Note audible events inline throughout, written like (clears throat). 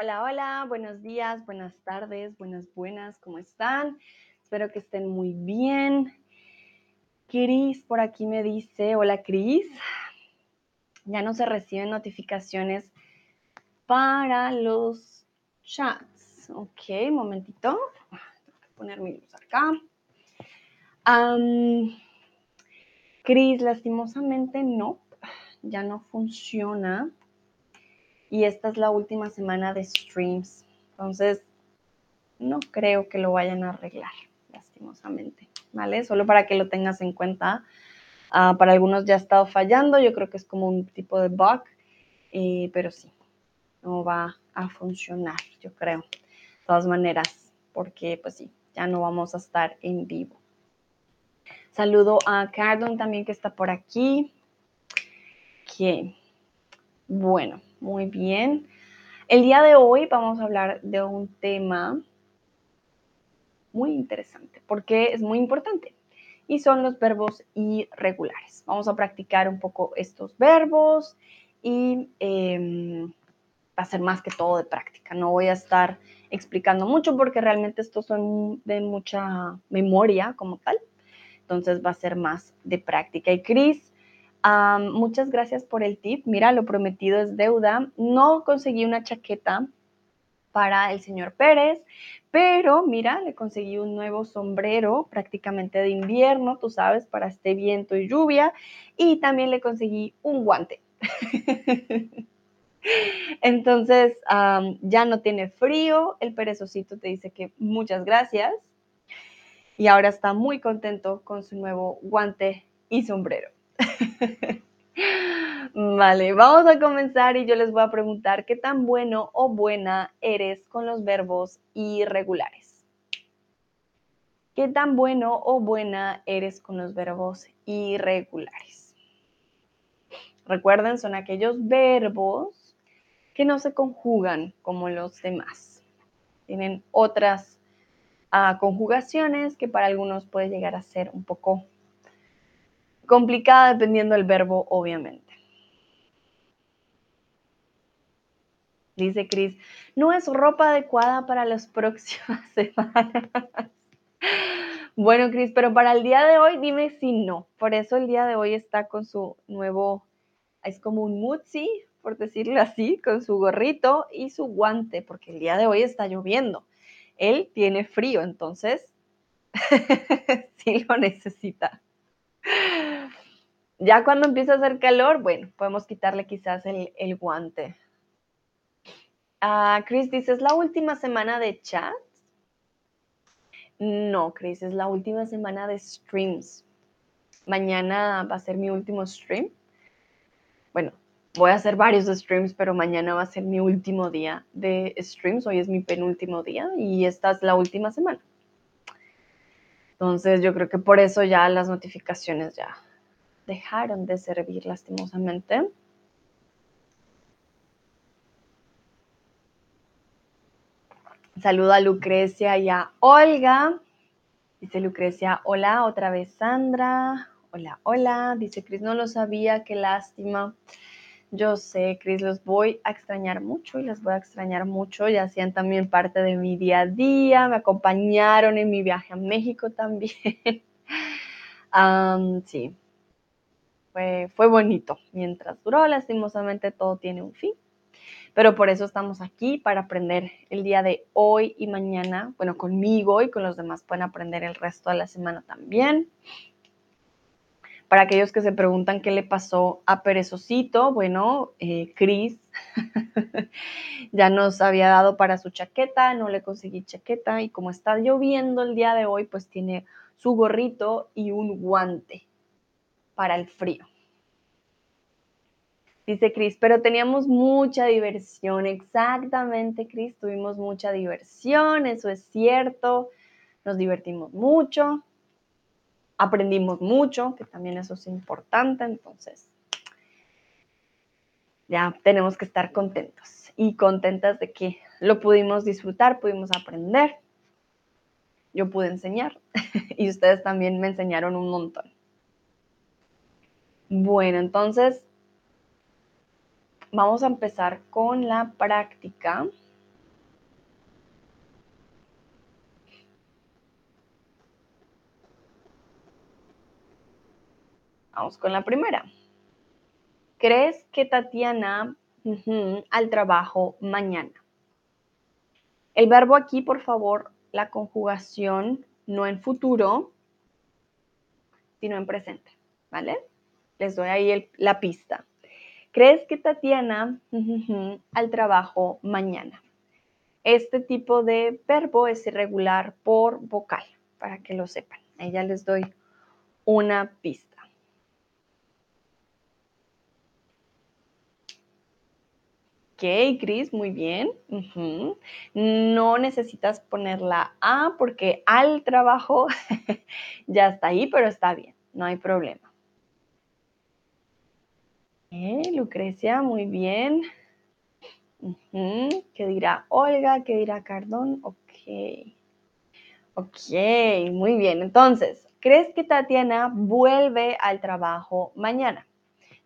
Hola, hola, buenos días, buenas tardes, buenas, buenas, ¿cómo están? Espero que estén muy bien. Cris por aquí me dice, hola Cris, ya no se reciben notificaciones para los chats. Ok, momentito, tengo que poner mi luz acá. Cris, lastimosamente no, ya no funciona y esta es la última semana de streams. Entonces, no creo que lo vayan a arreglar, lastimosamente, ¿vale? Solo para que lo tengas en cuenta. Ah, para algunos ya ha estado fallando, yo creo que es como un tipo de bug, eh, pero sí, no va a funcionar, yo creo. De todas maneras, porque pues sí, ya no vamos a estar en vivo. Saludo a Cardon también que está por aquí. Que, bueno, muy bien. El día de hoy vamos a hablar de un tema muy interesante porque es muy importante y son los verbos irregulares. Vamos a practicar un poco estos verbos y em, va a ser más que todo de práctica. No voy a estar explicando mucho porque realmente estos son de mucha memoria como tal. Entonces va a ser más de práctica. Y Cris, muchas gracias por el tip. Mira, lo prometido es deuda. No conseguí una chaqueta para el señor Pérez, pero mira, le conseguí un nuevo sombrero prácticamente de invierno, tú sabes, para este viento y lluvia, y también le conseguí un guante. (laughs) Entonces, ya no tiene frío, el perezocito te dice que muchas gracias y ahora está muy contento con su nuevo guante y sombrero. (laughs) Vale, vamos a comenzar y yo les voy a preguntar qué tan bueno o buena eres con los verbos irregulares. ¿Qué tan bueno o buena eres con los verbos irregulares? Recuerden, son aquellos verbos que no se conjugan como los demás. Tienen otras ah, conjugaciones que para algunos puede llegar a ser un poco complicada dependiendo del verbo, obviamente. Dice Cris, no es ropa adecuada para las próximas (laughs) semanas. bueno, Cris, pero para el día de hoy dime si no. Por eso el día de hoy está con su nuevo, es como un mutzi, por decirlo así, con su gorrito y su guante, porque el día de hoy está lloviendo. Él tiene frío, entonces (laughs) sí lo necesita. Ya cuando empieza a hacer calor, bueno, podemos quitarle quizás el, guante. Ah, Chris dice, ¿es la última semana de chat? No, Chris, es la última semana de streams. Mañana va a ser mi último stream. Bueno, voy a hacer varios streams, pero mañana va a ser mi último día de streams. Hoy es mi penúltimo día y esta es la última semana. Entonces yo creo que por eso ya las notificaciones ya dejaron de servir lastimosamente. Saluda a Lucrecia y a Olga. Dice Lucrecia, hola, otra vez Sandra. Hola, hola. Dice Cris, no lo sabía, qué lástima. Yo sé, Cris, los voy a extrañar mucho y les voy a extrañar mucho. Ya hacían también parte de mi día a día, me acompañaron en mi viaje a México también. (laughs) sí, fue, bonito. Mientras duró, lastimosamente todo tiene un fin. Pero por eso estamos aquí, para aprender el día de hoy y mañana. Bueno, conmigo y con los demás pueden aprender el resto de la semana también. Para aquellos que se preguntan qué le pasó a Perezocito, bueno, eh, Chris (laughs) ya nos había dado para su chaqueta, no le conseguí chaqueta y como está lloviendo el día de hoy, pues tiene su gorrito y un guante para el frío. Dice Cris, pero teníamos mucha diversión. Exactamente, Cris, tuvimos mucha diversión, eso es cierto. Nos divertimos mucho, aprendimos mucho, que también eso es importante. Entonces, ya tenemos que estar contentos y contentas de que lo pudimos disfrutar, pudimos aprender. Yo pude enseñar (laughs) y ustedes también me enseñaron un montón. Bueno, entonces vamos a empezar con la práctica. Vamos con la primera. ¿Crees que Tatiana al trabajo mañana? El verbo aquí, por favor, la conjugación no en futuro, sino en presente, ¿vale? Les doy ahí la pista. ¿Crees que Tatiana al trabajo mañana? Este tipo de verbo es irregular por vocal, para que lo sepan. Ahí ya les doy una pista. Ok, Cris, muy bien. No necesitas poner la A porque al trabajo (laughs) ya está ahí, pero está bien, no hay problema. Lucrecia, muy bien. ¿Qué dirá Olga? ¿Qué dirá Cardón? Ok. Ok, muy bien. Entonces, ¿crees que Tatiana vuelve al trabajo mañana?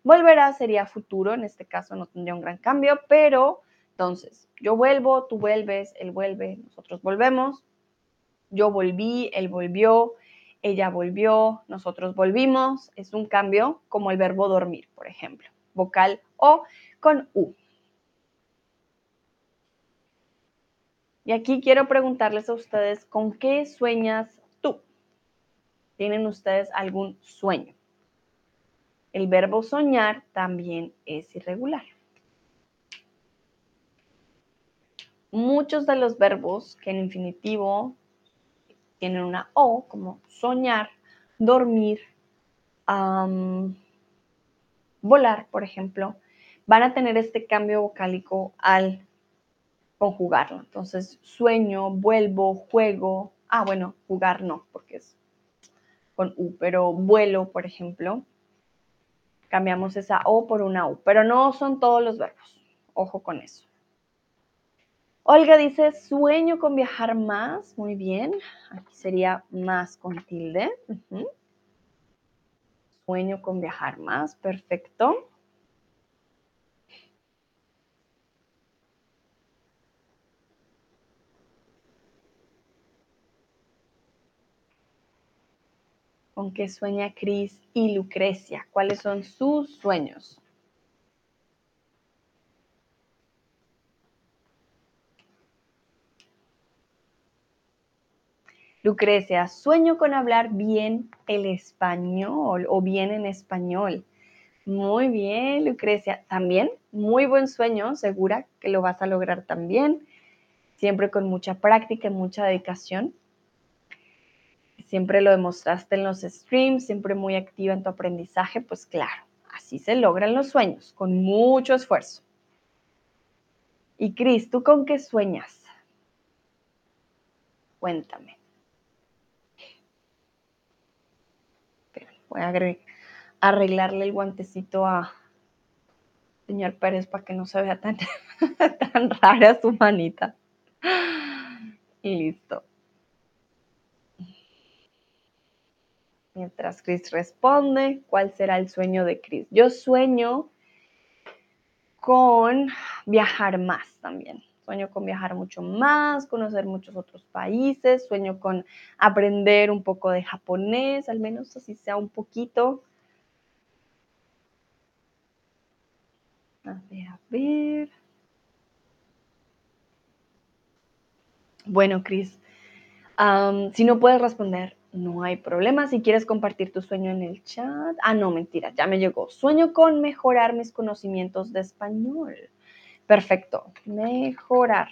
Volverá sería futuro, en este caso no tendría un gran cambio, pero entonces yo vuelvo, tú vuelves, él vuelve, nosotros volvemos, yo volví, él volvió, ella volvió, nosotros volvimos, es un cambio como el verbo dormir, por ejemplo, vocal O con U. Y aquí quiero preguntarles a ustedes, ¿con qué sueñas tú? ¿Tienen ustedes algún sueño? El verbo soñar también es irregular. Muchos de los verbos que en infinitivo tienen una O, como soñar, dormir, volar, por ejemplo, van a tener este cambio vocálico al conjugarlo. Entonces, sueño, vuelvo, juego. Ah, bueno, jugar no, porque es con U, pero vuelo, por ejemplo, cambiamos esa O por una U, pero no son todos los verbos. Ojo con eso. Olga dice, sueño con viajar más. Muy bien. Aquí sería más con tilde. Sueño con viajar más. Perfecto. con qué sueña Cris y Lucrecia. ¿Cuáles son sus sueños? Lucrecia, sueño con hablar bien el español o bien en español. Muy bien, Lucrecia. También, muy buen sueño, segura que lo vas a lograr también. Siempre con mucha práctica y mucha dedicación siempre lo demostraste en los streams, siempre muy activa en tu aprendizaje, pues claro, así se logran los sueños, con mucho esfuerzo. Y Cris, ¿tú con qué sueñas? Cuéntame. Voy a arreglarle el guantecito a señor Pérez para que no se vea tan, (laughs) tan rara su manita. Y listo. Mientras Chris responde, ¿cuál será el sueño de Chris? Yo sueño con viajar más también. Sueño con viajar mucho más, conocer muchos otros países, sueño con aprender un poco de japonés, al menos así sea un poquito. A ver, a ver. Bueno, Chris, si no puedes responder, no hay problema. Si quieres compartir tu sueño en el chat. Ah, no, mentira, ya me llegó. Sueño con mejorar mis conocimientos de español. Perfecto. Mejorar.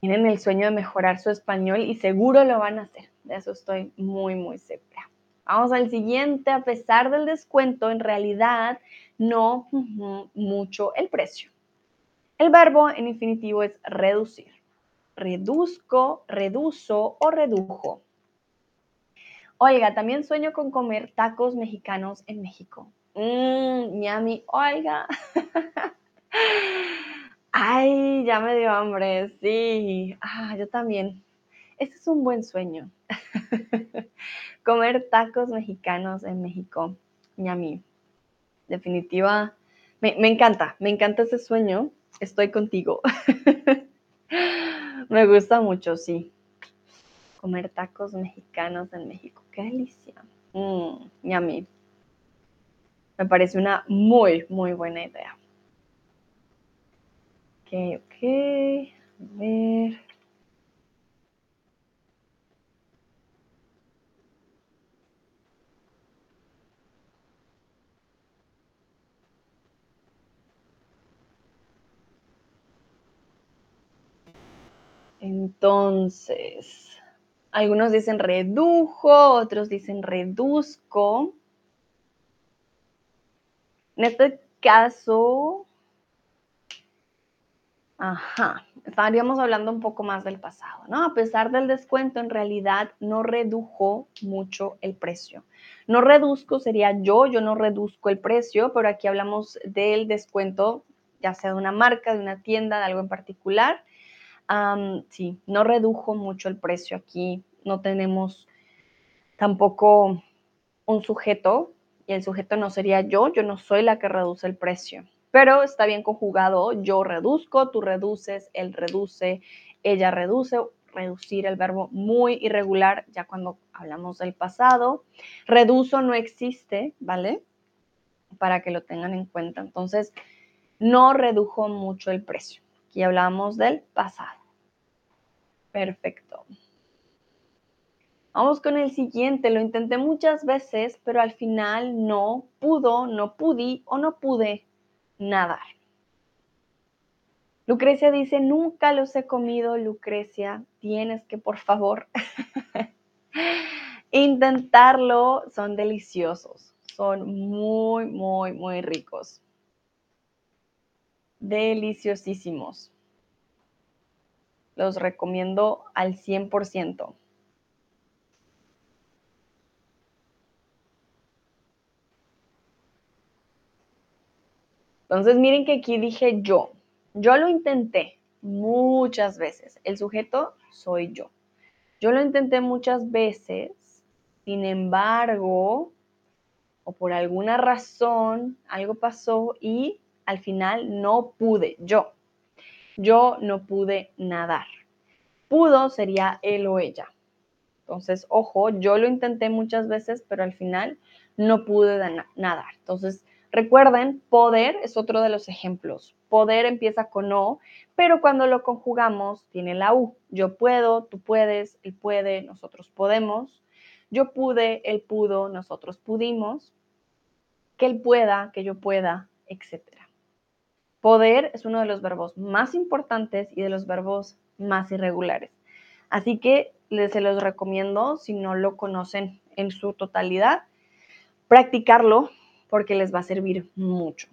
Tienen el sueño de mejorar su español y seguro lo van a hacer. De eso estoy muy, muy segura. Vamos al siguiente. A pesar del descuento, en realidad no mucho el precio. El verbo en infinitivo es reducir reduzco, reduzo o redujo. Oiga, también sueño con comer tacos mexicanos en México. Mmm, Miami, oiga. (laughs) Ay, ya me dio hambre, sí. Ah, yo también. Ese es un buen sueño. (laughs) comer tacos mexicanos en México. Miami. Definitiva. Me, me encanta, me encanta ese sueño. Estoy contigo. (laughs) Me gusta mucho, sí. Comer tacos mexicanos en México. Qué delicia. Mmm, yummy. Me parece una muy, muy buena idea. Ok, ok. A ver. Entonces, algunos dicen redujo, otros dicen reduzco. En este caso, ajá, estaríamos hablando un poco más del pasado, ¿no? A pesar del descuento, en realidad no redujo mucho el precio. No reduzco sería yo, yo no reduzco el precio, pero aquí hablamos del descuento, ya sea de una marca, de una tienda, de algo en particular sí, no redujo mucho el precio aquí, no tenemos tampoco un sujeto y el sujeto no sería yo, yo no soy la que reduce el precio, pero está bien conjugado, yo reduzco, tú reduces, él reduce, ella reduce, reducir el verbo muy irregular ya cuando hablamos del pasado. Reduzo no existe, ¿vale? Para que lo tengan en cuenta. Entonces, no redujo mucho el precio. Aquí hablamos del pasado. Perfecto. Vamos con el siguiente. Lo intenté muchas veces, pero al final no pudo, no pude o no pude nadar. Lucrecia dice, nunca los he comido, Lucrecia. Tienes que, por favor, (laughs) intentarlo. Son deliciosos. Son muy, muy, muy ricos. Deliciosísimos. Los recomiendo al 100%. Entonces miren que aquí dije yo. Yo lo intenté muchas veces. El sujeto soy yo. Yo lo intenté muchas veces. Sin embargo, o por alguna razón, algo pasó y al final no pude. Yo, yo no pude nadar. Pudo sería él o ella. Entonces, ojo, yo lo intenté muchas veces, pero al final no pude nadar. Entonces, recuerden, poder es otro de los ejemplos. Poder empieza con O, pero cuando lo conjugamos tiene la U. Yo puedo, tú puedes, él puede, nosotros podemos. Yo pude, él pudo, nosotros pudimos. Que él pueda, que yo pueda, etcétera. Poder es uno de los verbos más importantes y de los verbos más irregulares. Así que les, se los recomiendo, si no lo conocen en su totalidad, practicarlo porque les va a servir mucho.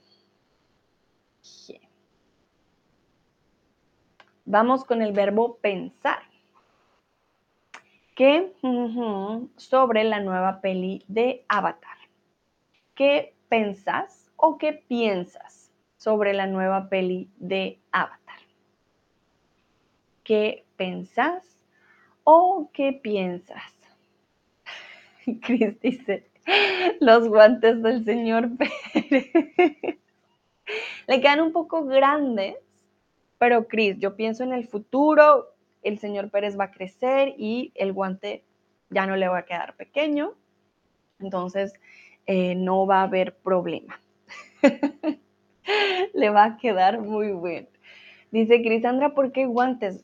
Vamos con el verbo pensar. ¿Qué sobre la nueva peli de Avatar? ¿Qué pensas o qué piensas? sobre la nueva peli de Avatar. ¿Qué pensás o qué piensas? (laughs) Chris dice, los guantes del señor Pérez. Le quedan un poco grandes, pero Chris, yo pienso en el futuro, el señor Pérez va a crecer y el guante ya no le va a quedar pequeño, entonces eh, no va a haber problema. (laughs) Le va a quedar muy bien. Dice Crisandra, ¿por qué guantes?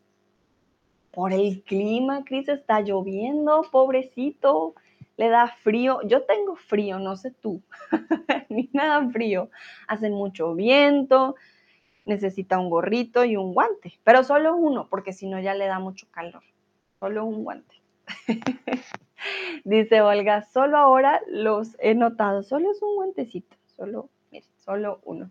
Por el clima, Cris, está lloviendo, pobrecito, le da frío. Yo tengo frío, no sé tú, (laughs) ni nada frío. Hace mucho viento, necesita un gorrito y un guante, pero solo uno, porque si no ya le da mucho calor. Solo un guante. (laughs) Dice Olga, solo ahora los he notado, solo es un guantecito, solo, mire, solo uno.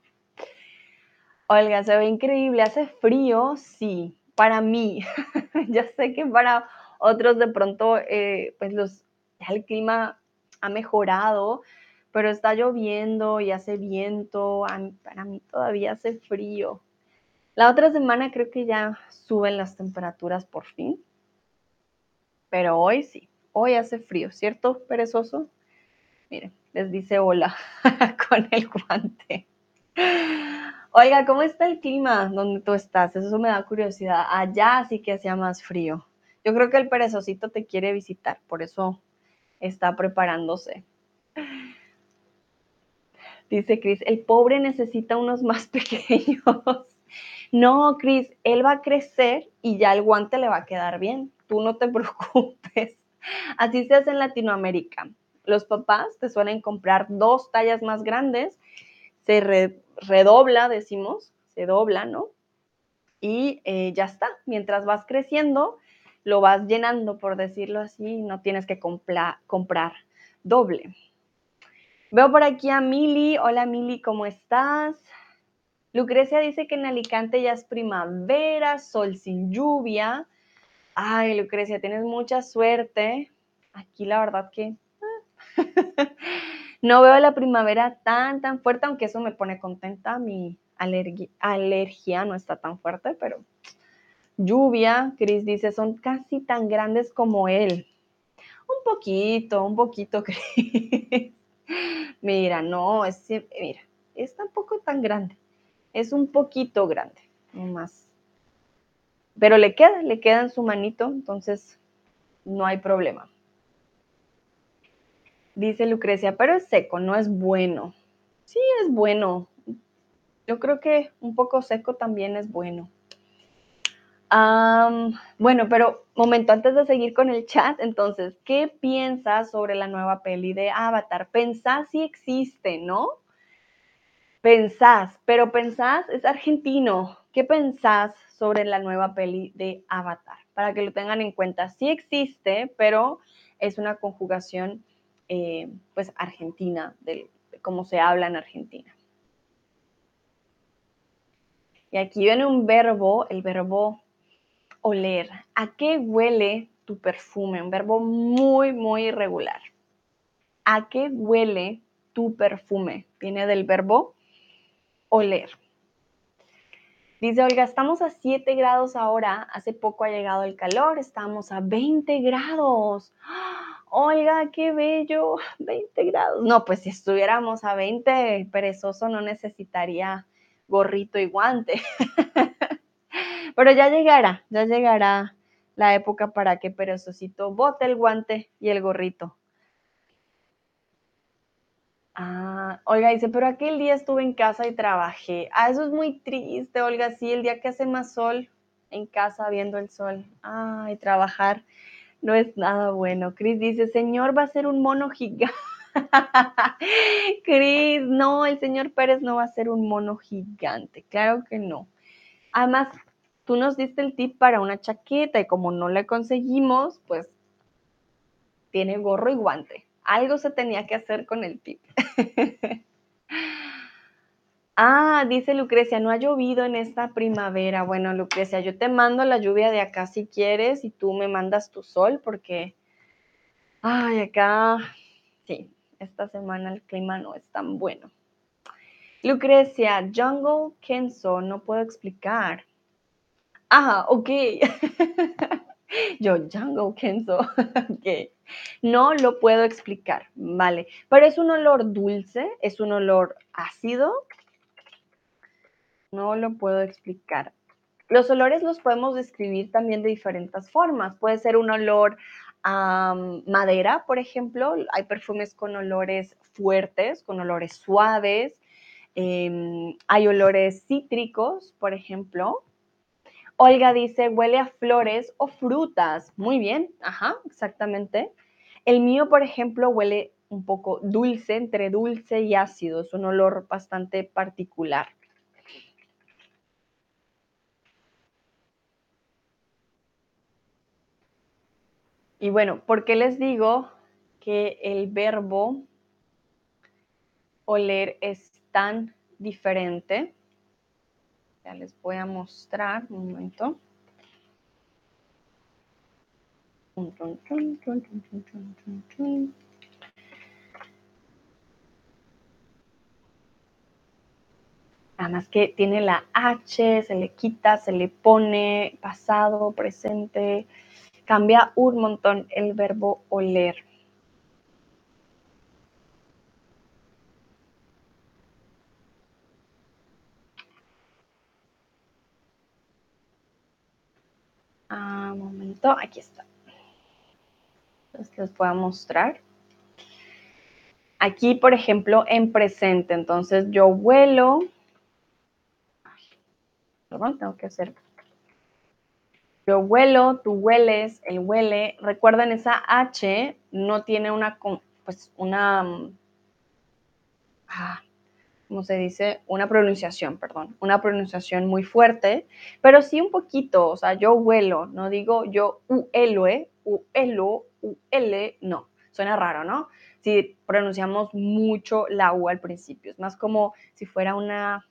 Olga, se ve increíble, hace frío, sí, para mí. (laughs) ya sé que para otros de pronto, eh, pues los, ya el clima ha mejorado, pero está lloviendo y hace viento, para mí todavía hace frío. La otra semana creo que ya suben las temperaturas por fin, pero hoy sí, hoy hace frío, ¿cierto, perezoso? Miren, les dice hola (laughs) con el guante. Oiga, ¿cómo está el clima donde tú estás? Eso me da curiosidad. Allá sí que hacía más frío. Yo creo que el perezosito te quiere visitar, por eso está preparándose. Dice Cris, el pobre necesita unos más (laughs) pequeños. No, Cris, él va a crecer y ya el guante le va a quedar bien. Tú no te (laughs) preocupes. Así se hace en Latinoamérica. Los papás te suelen comprar dos tallas más grandes, se redobla, decimos, se dobla, ¿no? Y eh, ya está. Mientras vas creciendo, lo vas llenando, por decirlo así, no tienes que comprar doble. Veo por aquí a Mili. Hola Mili, ¿cómo estás? Lucrecia dice que en Alicante ya es primavera, sol sin lluvia. Ay, Lucrecia, tienes mucha suerte. Aquí la verdad que (laughs) no veo la primavera tan, tan fuerte, aunque eso me pone contenta. Mi alergia no está tan fuerte, pero lluvia, Cris dice, son casi tan grandes como él. Un poquito, un poquito, (laughs) Cris. Mira, no, es, mira, es tampoco tan grande es un poquito grande, más. Pero le queda, le queda en su manito, entonces no hay problema. Dice Lucrecia, pero es seco, no es bueno. Sí, es bueno. Yo creo que un poco seco también es bueno. Bueno, pero momento antes de seguir con el chat, entonces, ¿qué piensas sobre la nueva peli de Avatar? Pensás si existe, ¿no? Pensás, pero pensás es argentino. ¿Qué pensás sobre la nueva peli de Avatar? Para que lo tengan en cuenta. Sí existe, pero es una conjugación eh, pues argentina, de, de cómo se habla en Argentina. Y aquí viene un verbo, el verbo oler. ¿A qué huele tu perfume? Un verbo muy, muy irregular. ¿A qué huele tu perfume? Viene del verbo oler. Dice Olga, estamos a 7 grados ahora, hace poco ha llegado el calor, estamos a 20 grados. Olga, qué bello, (laughs) 20 grados. No, pues si estuviéramos a 20, perezoso no necesitaría gorrito y guante. (laughs) Pero ya llegará, ya llegará la época para que perezosito bote el guante y el gorrito. Ah, Olga dice, pero aquel día estuve en casa y trabajé. Ah, eso es muy triste, Olga. Sí, el día que hace más sol en casa viendo el sol. Ay, trabajar no es nada bueno. Cris dice, Señor, va a ser un mono gigante. (laughs) Cris, no, el señor Pérez no va a ser un mono gigante. Claro que no. Además, tú nos diste el tip para una chaqueta y como no le conseguimos, pues tiene gorro y guante. Algo se tenía que hacer con el tip. (laughs) ah, dice Lucrecia, no ha llovido en esta primavera. Bueno, Lucrecia, yo te mando la lluvia de acá si quieres y tú me mandas tu sol porque, ay, acá, sí, esta semana el clima no es tan bueno. Lucrecia, Jungle Kenzo, no puedo explicar. Ah, ok. (laughs) Yo, Jungle Kenzo, (laughs) ok. No lo puedo explicar, ¿vale? Pero es un olor dulce, es un olor ácido. No lo puedo explicar. Los olores los podemos describir también de diferentes formas. Puede ser un olor a madera, por ejemplo. Hay perfumes con olores fuertes, con olores suaves. Em, hay olores cítricos, por ejemplo. Olga dice, huele a flores o frutas. Muy bien, ajá, exactamente. El mío, por ejemplo, huele un poco dulce, entre dulce y ácido. Es un olor bastante particular. Y bueno, ¿por qué les digo que el verbo oler es tan diferente? Ya les voy a mostrar un momento. Además que tiene la H, se le quita, se le pone pasado, presente. Cambia un montón el verbo oler. Ah, aquí está. Entonces les voy a mostrar. Aquí, por ejemplo, en presente, entonces yo vuelo. Perdón, tengo que hacer. Yo vuelo, tú hueles, él huele. Recuerden, esa H no tiene una, pues, una, ah, ¿cómo se dice? Una pronunciación, perdón, una pronunciación muy fuerte, pero sí un poquito, o sea, yo huelo, no digo yo uelue, uelo, uele, no, suena raro, ¿no? Si pronunciamos mucho la U al principio, es más como si fuera una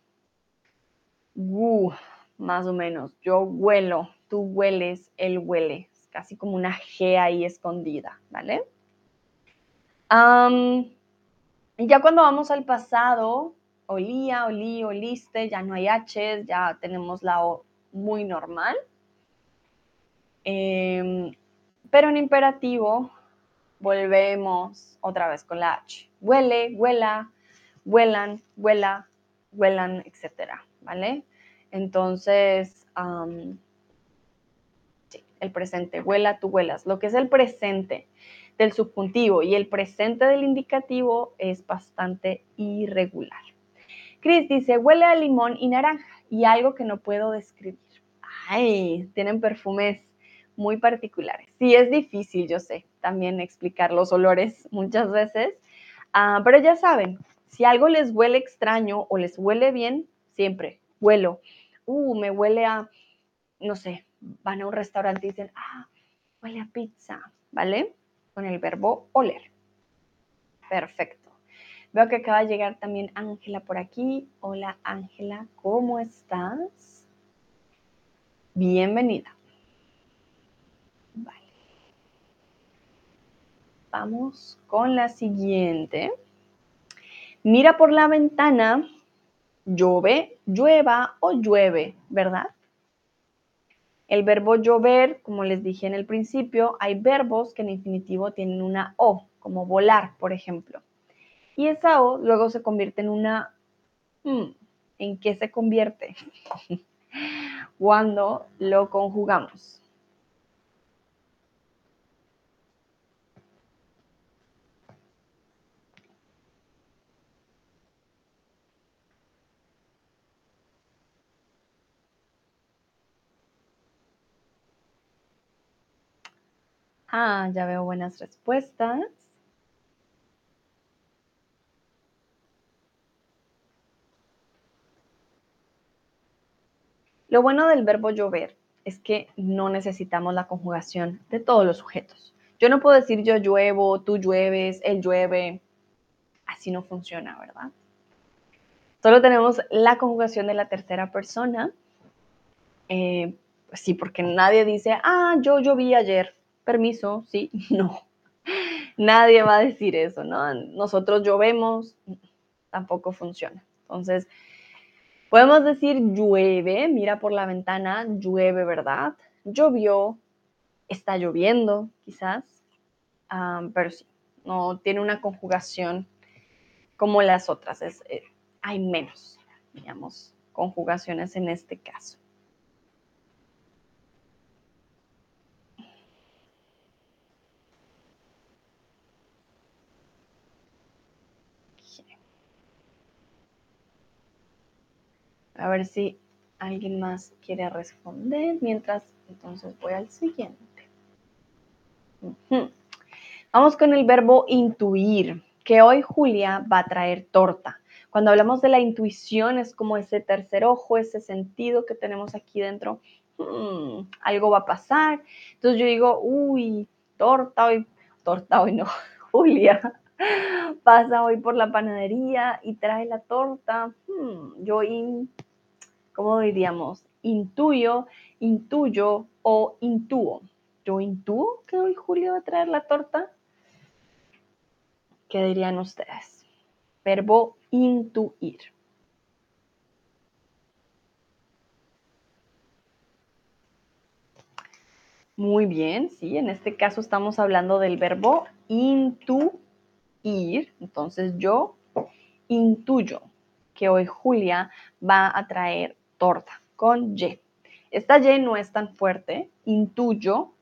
U, más o menos, yo huelo, tú hueles, él huele, es casi como una G ahí escondida, ¿vale? y ya cuando vamos al pasado, olía, olí, oliste, ya no hay H, ya tenemos la O muy normal. Em, pero en imperativo volvemos otra vez con la H. Huele, huela, huelan, huela, huelan, etcétera, ¿vale? Entonces, el presente, huela, tú huelas. Lo que es el presente del subjuntivo y el presente del indicativo es bastante irregular. Chris dice, huele a limón y naranja y algo que no puedo describir. Ay, tienen perfumes muy particulares. Sí, es difícil, yo sé, también explicar los olores muchas veces, ah, pero ya saben, si algo les huele extraño o les huele bien, siempre huelo. Uh, me huele a, no sé, van a un restaurante y dicen, ah, huele a pizza, ¿vale? Con el verbo oler. Perfecto. Veo que acaba de llegar también Ángela por aquí. Hola Ángela, ¿cómo estás? Bienvenida. Vale. Vamos con la siguiente. Mira por la ventana, llueve, llueva o llueve, ¿verdad? El verbo llover, como les dije en el principio, hay verbos que en infinitivo tienen una O, como volar, por ejemplo. Y esa O luego se convierte en una... Hmm, ¿En qué se convierte? (laughs) Cuando lo conjugamos. Ah, ya veo buenas respuestas. Lo bueno del verbo llover es que no necesitamos la conjugación de todos los sujetos. Yo no puedo decir yo lluevo, tú llueves, él llueve. Así no funciona, ¿verdad? Solo tenemos la conjugación de la tercera persona. Eh, sí, porque nadie dice, ah, yo lloví ayer. Permiso, sí, (laughs) no. Nadie va a decir eso, ¿no? Nosotros llovemos, tampoco funciona. Entonces, Podemos decir llueve, mira por la ventana, llueve, ¿verdad? Llovió, está lloviendo, quizás, pero sí, no tiene una conjugación como las otras, es, eh, hay menos, digamos, conjugaciones en este caso. A ver si alguien más quiere responder. Mientras, entonces voy al siguiente. Vamos con el verbo intuir, que hoy Julia va a traer torta. Cuando hablamos de la intuición es como ese tercer ojo, ese sentido que tenemos aquí dentro. Hmm, algo va a pasar. Entonces yo digo, uy, torta hoy, torta hoy no, (laughs) Julia pasa hoy por la panadería y trae la torta. Hmm, yo ¿cómo diríamos? Intuyo, intuyo o intúo. Yo intúo que hoy Julio va a traer la torta. ¿Qué dirían ustedes? Verbo intuir. Muy bien, sí, en este caso estamos hablando del verbo intuir. Entonces yo intuyo que hoy Julia va a traer torta con Y. Esta Y no es tan fuerte, intuyo,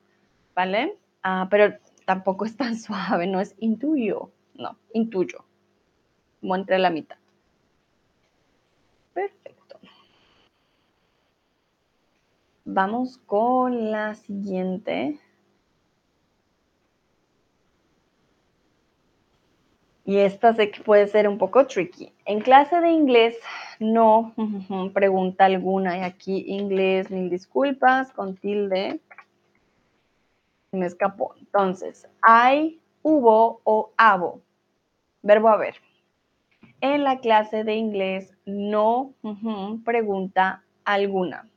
¿vale? Ah, pero tampoco es tan (laughs) suave, no es intuyo, no, intuyo, como entre la mitad. Perfecto. Vamos con la siguiente. Y esta sé que puede ser un poco tricky. En clase de inglés, no, (laughs) pregunta alguna. Y aquí inglés, mil disculpas, con tilde. Me escapó. Entonces, hay, hubo o abo. Verbo haber. En la clase de inglés, no, (laughs) pregunta alguna.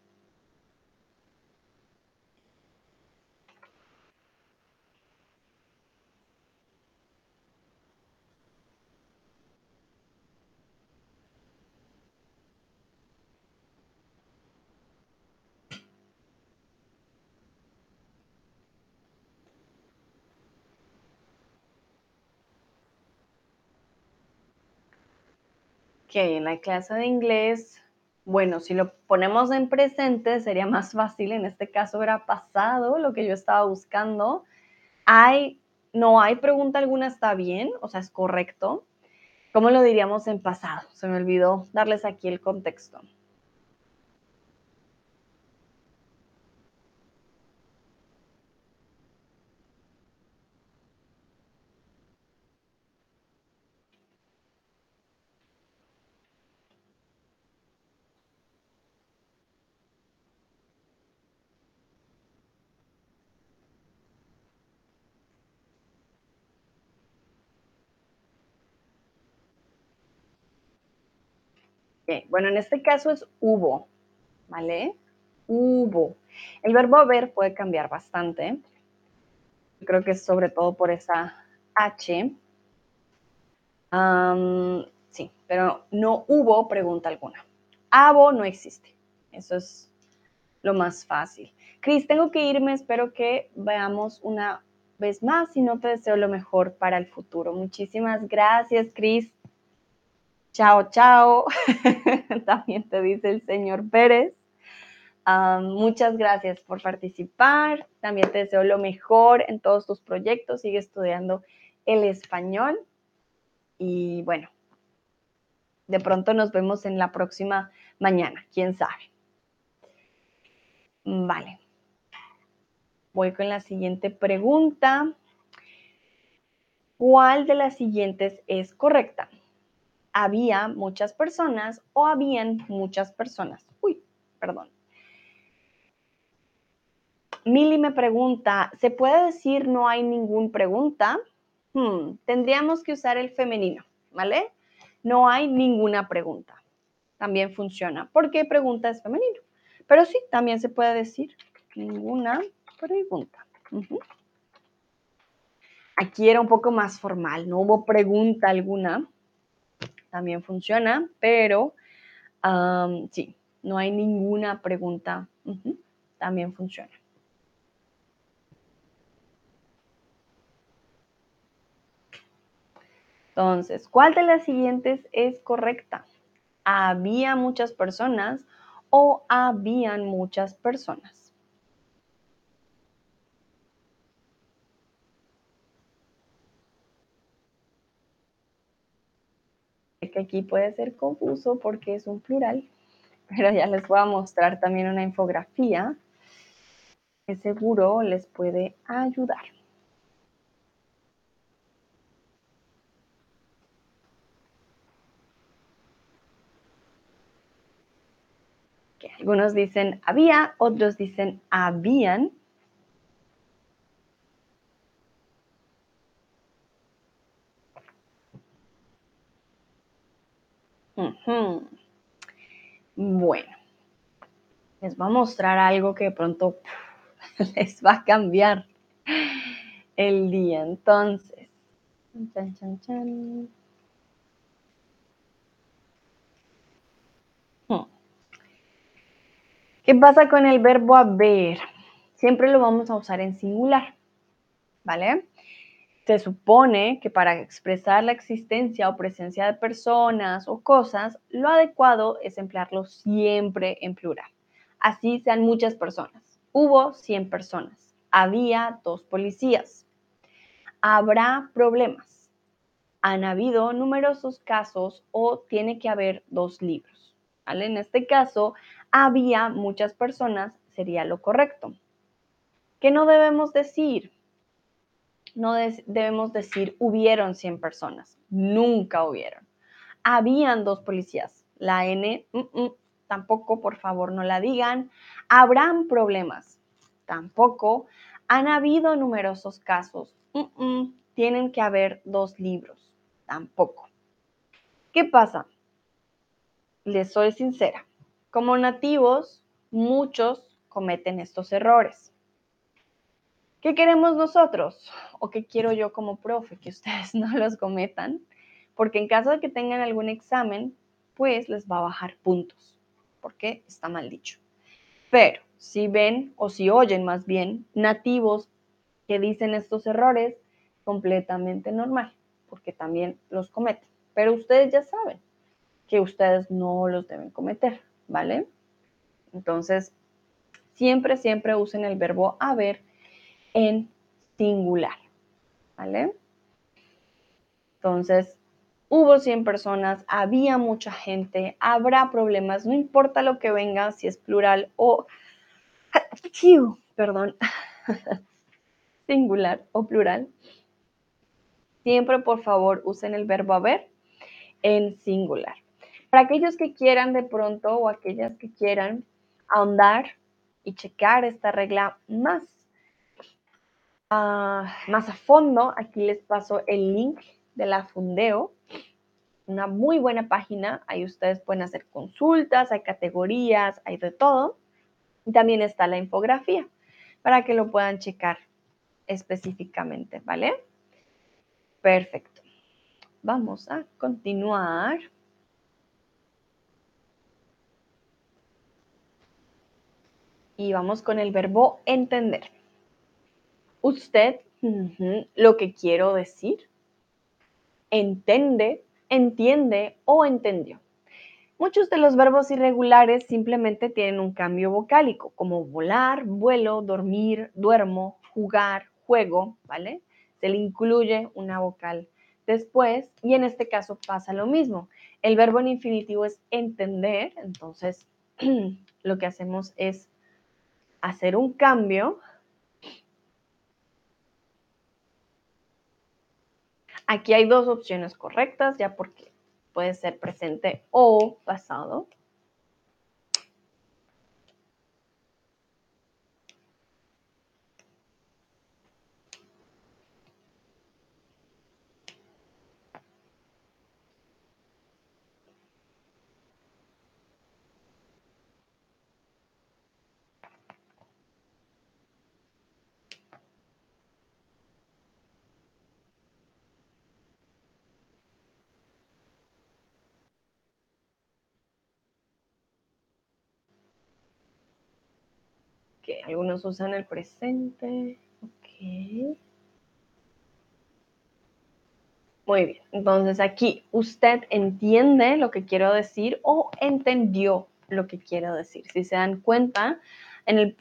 En la clase de inglés, bueno, si lo ponemos en presente sería (laughs) más fácil, en este caso era pasado lo que yo estaba buscando. Hay, no hay pregunta alguna, está bien, o sea, es correcto. ¿Cómo lo diríamos en pasado? Se me olvidó darles aquí el contexto. Bueno, en este caso es hubo, ¿vale? Hubo. El verbo haber puede cambiar bastante. Creo que es sobre todo por esa H. sí, pero no hubo pregunta alguna. Abo no existe. Eso es lo más fácil. Cris, tengo que irme. Espero que veamos una vez más y no te deseo lo mejor para el futuro. Muchísimas gracias, Cris. Chao, chao. (laughs) También te dice el señor Pérez. muchas gracias por participar. También te deseo lo mejor en todos tus proyectos. Sigue estudiando el español. Y bueno, de pronto nos vemos en la próxima mañana. ¿Quién sabe? Vale. Voy con la siguiente pregunta. ¿Cuál de las siguientes es correcta? Había muchas personas o habían muchas personas. Uy, perdón. Mili me pregunta, ¿se puede decir no hay ninguna pregunta? Hmm, tendríamos que usar el femenino, ¿vale? No hay ninguna pregunta. También funciona. porque pregunta es femenino? Pero sí, también se puede decir ninguna pregunta. Aquí era un poco más formal, no hubo pregunta alguna, también funciona, pero sí, no hay ninguna pregunta, también funciona. Entonces, ¿cuál de las siguientes es correcta? ¿Había muchas personas o habían muchas personas? Que aquí puede ser confuso porque es un plural, pero ya les voy a mostrar también una infografía que seguro les puede ayudar. algunos dicen había, otros dicen habían. Bueno, les voy a mostrar algo que de pronto (laughs) les va a cambiar el día. Entonces, hmm. ¿Qué pasa con el verbo haber? Siempre lo vamos a usar en singular, ¿vale? Se supone que para expresar la existencia o presencia de personas o cosas, lo adecuado es emplearlo siempre en plural. Así sean muchas personas. Hubo 100 personas. Había dos policías. habrá problemas. Han habido numerosos casos o tiene que haber dos libros. En este caso, había muchas personas, sería lo correcto. ¿Qué no debemos decir? No debemos decir hubieron 100 personas. Nunca hubieron. Habían dos policías. La N, mm, mm, tampoco, por favor, no la digan. Habrán problemas. Tampoco. Han habido numerosos casos. Mm, tienen que haber dos libros. Tampoco. ¿Qué pasa? Les soy sincera. Como nativos, muchos cometen estos errores. ¿Qué queremos nosotros? ¿O qué quiero yo como profe? Que ustedes (laughs) no los cometan. Porque en caso de que tengan algún examen, pues les va a bajar puntos. Porque está mal dicho. Pero si ven o si oyen más bien nativos que dicen estos errores, completamente normal, porque también los cometen. Pero ustedes ya saben que ustedes no los deben cometer, ¿vale? Entonces, siempre, siempre usen el verbo haber en singular, ¿vale? Entonces, hubo 100 personas, había mucha gente, habrá problemas, no importa lo que venga, si es plural o, perdón, (laughs) singular o plural. Siempre, por favor, usen el verbo haber en singular. Para aquellos que quieran de pronto o aquellas que quieran ahondar y checar esta regla más, más a fondo, aquí les paso el link de la Fundeo, una muy buena página. Ahí ustedes pueden hacer consultas, hay categorías, hay de todo. Y también está la infografía para que lo puedan checar específicamente, ¿vale? Perfecto. Vamos a continuar. Y vamos con el verbo entender. Usted, lo que quiero decir, entiende, entiende o entendió. Muchos de los verbos irregulares simplemente tienen un cambio vocálico, como volar, vuelo, dormir, duermo, jugar, juego, ¿vale? Se le incluye una vocal después y en este caso pasa lo mismo. El verbo en infinitivo es entender, entonces (clears throat) lo que hacemos es hacer un cambio. Aquí hay dos opciones correctas, ya porque puede ser presente o pasado. Algunos usan el presente. Ok. Muy bien, entonces aquí usted entiende lo que quiero decir o entendió lo que quiero decir. Si se dan cuenta, en el,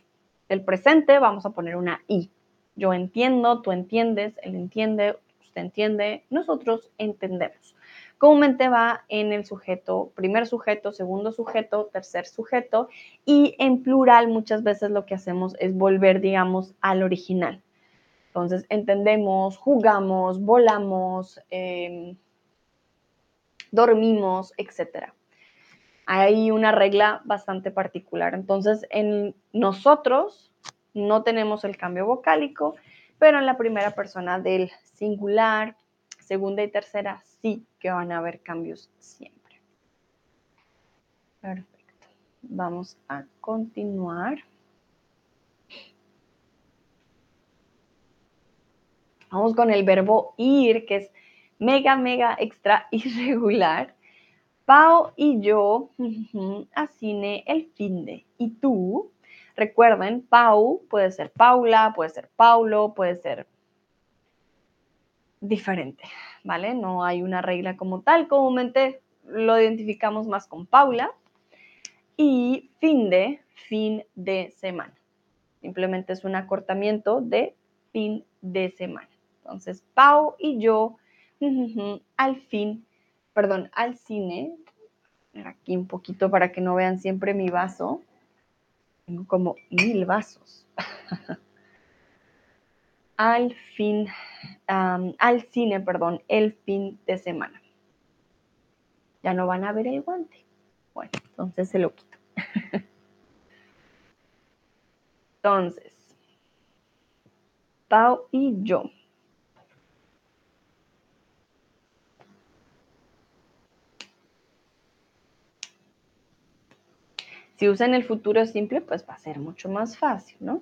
el presente vamos a poner una I. Yo entiendo, tú entiendes, él entiende, usted entiende, nosotros entendemos comúnmente va en el sujeto, primer sujeto, segundo sujeto, tercer sujeto y en plural muchas veces lo que hacemos es volver, digamos, al original. Entonces entendemos, jugamos, volamos, em, dormimos, etc. Hay una regla bastante particular. Entonces en nosotros no tenemos el cambio vocálico, pero en la primera persona del singular, segunda y tercera sí que van a haber cambios siempre. Perfecto. Vamos a continuar. Vamos con el verbo ir, que es mega, mega extra (laughs) irregular. Pau y yo a cine el fin de. ¿Y tú? Recuerden, Pau puede ser Paula, puede ser Paulo, puede ser diferente, ¿vale? No hay una regla como tal, comúnmente lo identificamos más con Paula. Y fin de, fin de semana. Simplemente es un acortamiento de fin de semana. Entonces, Pau y yo al fin, perdón, al cine. Aquí un poquito para que no vean siempre mi vaso. Tengo como mil vasos. (laughs) al fin, al cine, perdón, el fin de semana. Ya no van a ver el guante. Bueno, entonces se lo quito. (laughs) entonces, Pau y yo. Si usan el futuro simple, pues va a ser mucho más fácil, ¿no?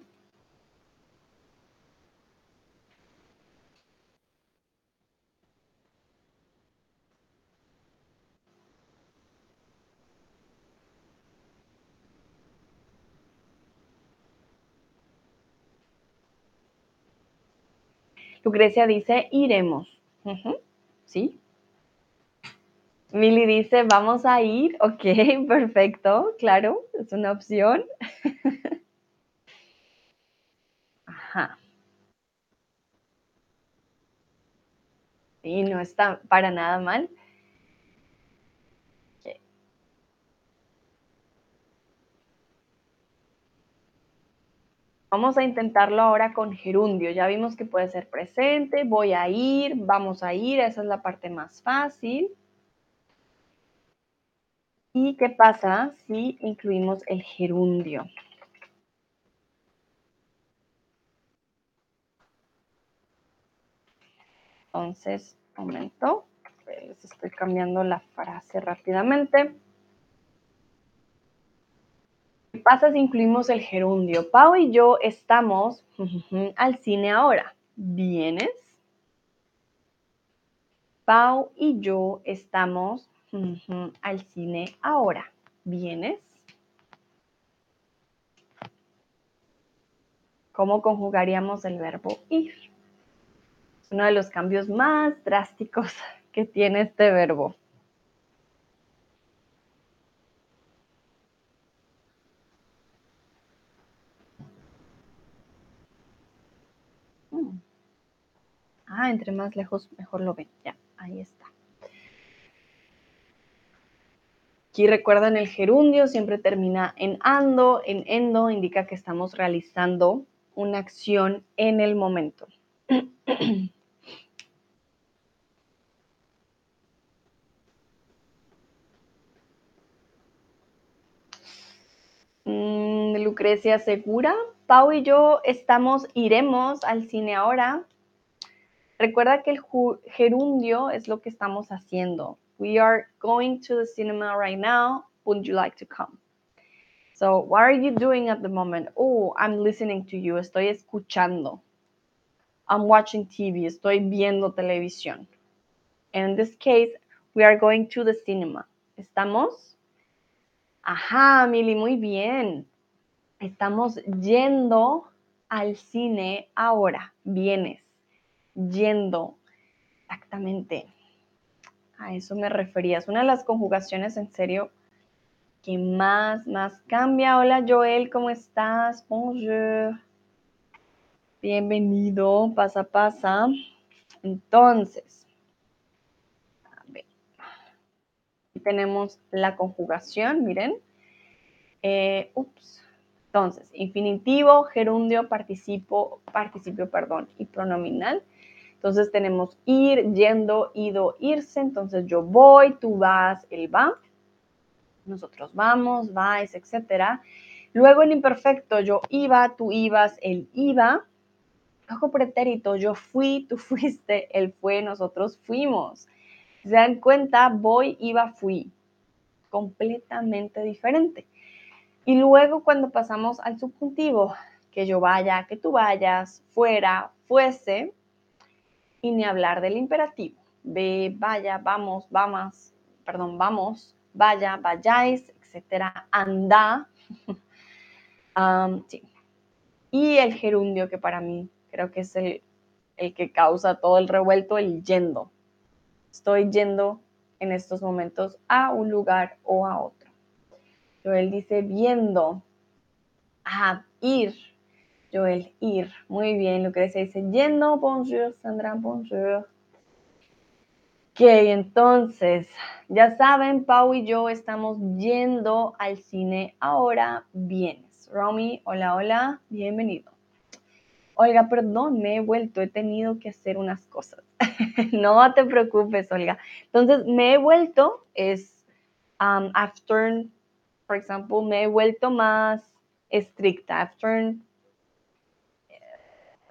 Lucrecia dice, iremos. ¿Sí? Mili dice, vamos a ir. (laughs) Ok, perfecto, claro, es una opción. (laughs) Ajá. Y no está para nada mal. Vamos a intentarlo ahora con gerundio. Ya vimos que puede ser presente, voy a ir, vamos a ir, esa es la parte más fácil. ¿Y qué pasa si incluimos el gerundio? Entonces, momento, les estoy cambiando la frase rápidamente. ¿Qué pasa si incluimos el gerundio? Pau y yo estamos al cine ahora. ¿Vienes? Pau y yo estamos al cine ahora. ¿Vienes? ¿Cómo conjugaríamos el verbo ir? Es uno de los cambios más drásticos (laughs) que tiene este verbo. Ah, entre más lejos, mejor lo ven. Ya, ahí está. Aquí recuerdan el gerundio, siempre termina en ando, en endo, indica que estamos realizando una acción en el momento. (clears throat) Mm, Lucrecia Segura, Pau y yo estamos, iremos al cine ahora. Recuerda que el gerundio es lo que estamos haciendo. We are going to the cinema right now. Would you like to come? So, what are you doing at the moment? Oh, I'm listening to you. Estoy escuchando. I'm watching TV. Estoy viendo televisión. And in this case, we are going to the cinema. ¿Estamos? Ajá, Mili, muy bien. Estamos yendo al cine ahora. Vienes yendo. Exactamente. A eso me refería. Es una de las conjugaciones en serio que más, más cambia. Hola Joel, ¿cómo estás? Bonjour. Bienvenido, pasa, pasa. Entonces. Aquí tenemos la conjugación, miren. Eh, ups. Entonces, infinitivo, gerundio, participo, participio, perdón, y pronominal. Entonces tenemos ir, yendo, ido, irse. Entonces yo voy, tú vas, él va. Nosotros vamos, vais, etc. Luego en imperfecto yo iba, tú ibas, él iba. Luego pretérito yo fui, tú (laughs) fuiste, él fue, nosotros fuimos. Se dan cuenta, voy, iba, fui. Completamente diferente. Y luego cuando pasamos al subjuntivo, que yo vaya, que tú vayas, fuera, fuese, y ni hablar del imperativo. Ve, vaya, vamos, vamos, perdón, vamos, vaya, vayáis, etcétera, anda. (laughs) sí. Y el gerundio, que para mí creo que es el, el que causa todo el revuelto, el yendo. Estoy yendo en estos momentos a un lugar o a otro. Pero él dice viendo, a ir, Joel, ir. Muy bien, Lucrecia dice yendo. Bonjour, Sandra, bonjour. Ok, entonces, ya saben, Pau y yo estamos yendo al cine ahora. Vienes. Romy, hola, hola, bienvenido. Olga, perdón, me he vuelto, he tenido que hacer unas cosas. (laughs) no te preocupes, Olga. Entonces, me he vuelto, es um, after, por ejemplo, me he vuelto más estricta. I've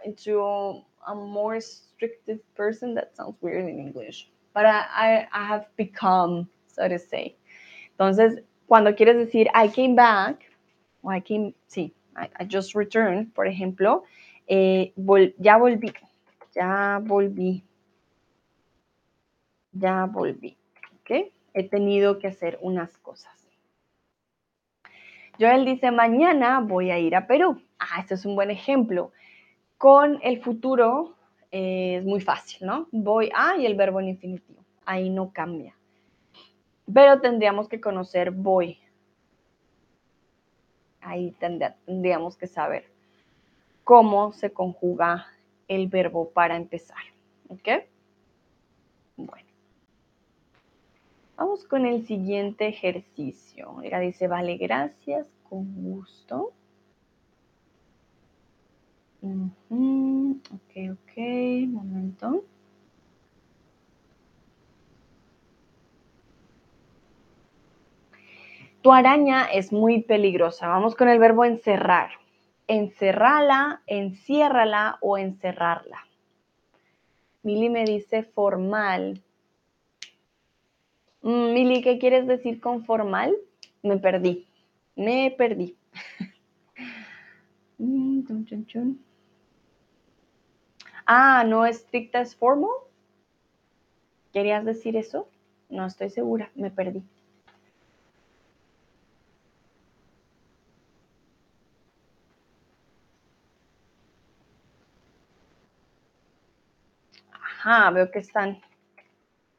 into a more restrictive person. That sounds weird in English. But I, have become, so to say. Entonces, cuando quieres decir I came back, o I came, sí, I, just returned, por ejemplo, eh, ya volví, ya volví, ya volví. He tenido que hacer unas cosas. Joel dice, mañana voy a ir a Perú. Ah, este es un buen ejemplo. Con el futuro eh, es muy fácil, ¿no? Voy a y el verbo en infinitivo. Ahí no cambia. Pero tendríamos que conocer voy. Ahí tendríamos que saber cómo se conjuga el verbo para empezar. ¿Ok? Bueno. Vamos con el siguiente ejercicio. Ella dice, vale, gracias, con gusto. Ok, ok, momento. Tu araña es muy peligrosa. Vamos con el verbo encerrar. Encerrala, enciérrala o encerrarla. Mili me dice formal. Mm, Mili, ¿qué quieres decir con formal? Me perdí. Me perdí. (laughs) Mm, ah, ¿no estricta es formal? ¿Querías decir eso? No estoy segura, me perdí. Ajá, veo que están